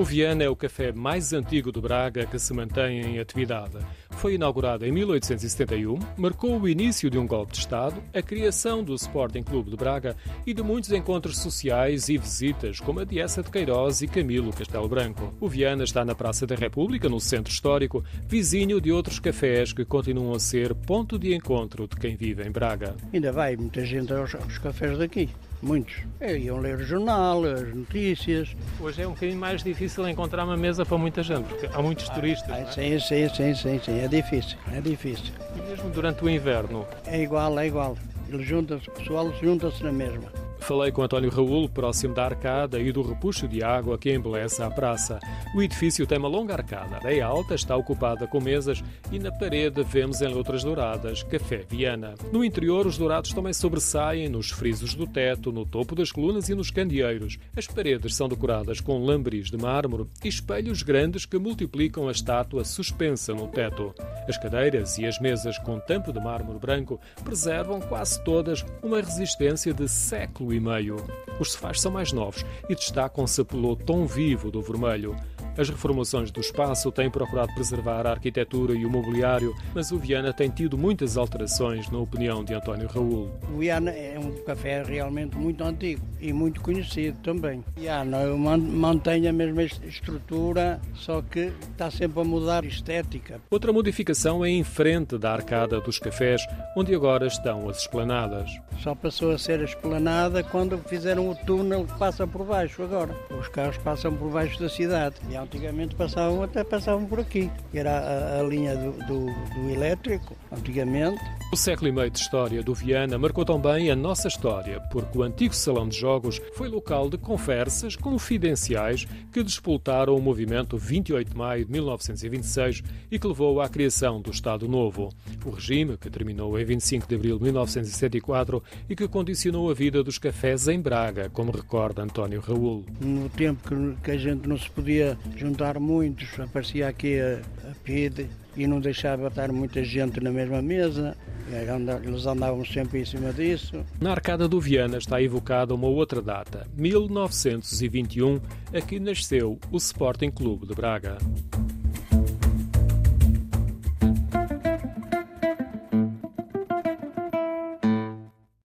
O Viana é o café mais antigo do Braga que se mantém em atividade. Foi inaugurado em 1871, marcou o início de um golpe de Estado, a criação do Sporting Clube de Braga e de muitos encontros sociais e visitas, como a de Essa de Queiroz e Camilo Castelo Branco. O Viana está na Praça da República, no centro histórico, vizinho de outros cafés que continuam a ser ponto de encontro de quem vive em Braga. Ainda vai muita gente aos, aos cafés daqui. Muitos. É, iam ler o jornal, as notícias. Hoje é um bocadinho mais difícil encontrar uma mesa para muita gente, porque há muitos turistas. Ah, é? sim, sim, sim, sim, sim. É difícil, é difícil. E mesmo durante o inverno. É igual, é igual. Ele junta-se, o pessoal junta-se na mesma. Falei com António Raul, próximo da arcada e do repuxo de água que embeleza a praça. O edifício tem uma longa arcada, areia alta, está ocupada com mesas e na parede vemos em letras douradas Café Viana. No interior, os dourados também sobressaem nos frisos do teto, no topo das colunas e nos candeeiros. As paredes são decoradas com lambris de mármore e espelhos grandes que multiplicam a estátua suspensa no teto. As cadeiras e as mesas com tampo de mármore branco preservam quase todas uma resistência de século e meio. Os sofás são mais novos e destacam-se pelo tom vivo do vermelho. As reformulações do espaço têm procurado preservar a arquitetura e o mobiliário, mas o Viana tem tido muitas alterações, na opinião de António Raul. O Viana é um café realmente muito antigo e muito conhecido também. Viana mantém a mesma estrutura, só que está sempre a mudar estética. Outra modificação é em frente da arcada dos cafés, onde agora estão as esplanadas. Só passou a ser a esplanada quando fizeram o túnel que passa por baixo agora. Os carros passam por baixo da cidade. E antigamente passavam até passavam por aqui. Era a, a linha do, do, do elétrico, antigamente. O século e meio de história do Viana marcou também a nossa história, porque o antigo salão de jogos foi local de conversas confidenciais que despoltaram o movimento 28 de maio de 1926 e que levou à criação do Estado Novo. O regime, que terminou em 25 de abril de 1974 e que condicionou a vida dos cafés em Braga, como recorda António Raul. No tempo que a gente não se podia juntar muitos, aparecia aqui a, a PID e não deixava estar muita gente na mesma mesa. Eles andavam sempre em cima disso. Na Arcada do Viana está evocada uma outra data, 1921, a que nasceu o Sporting Clube de Braga.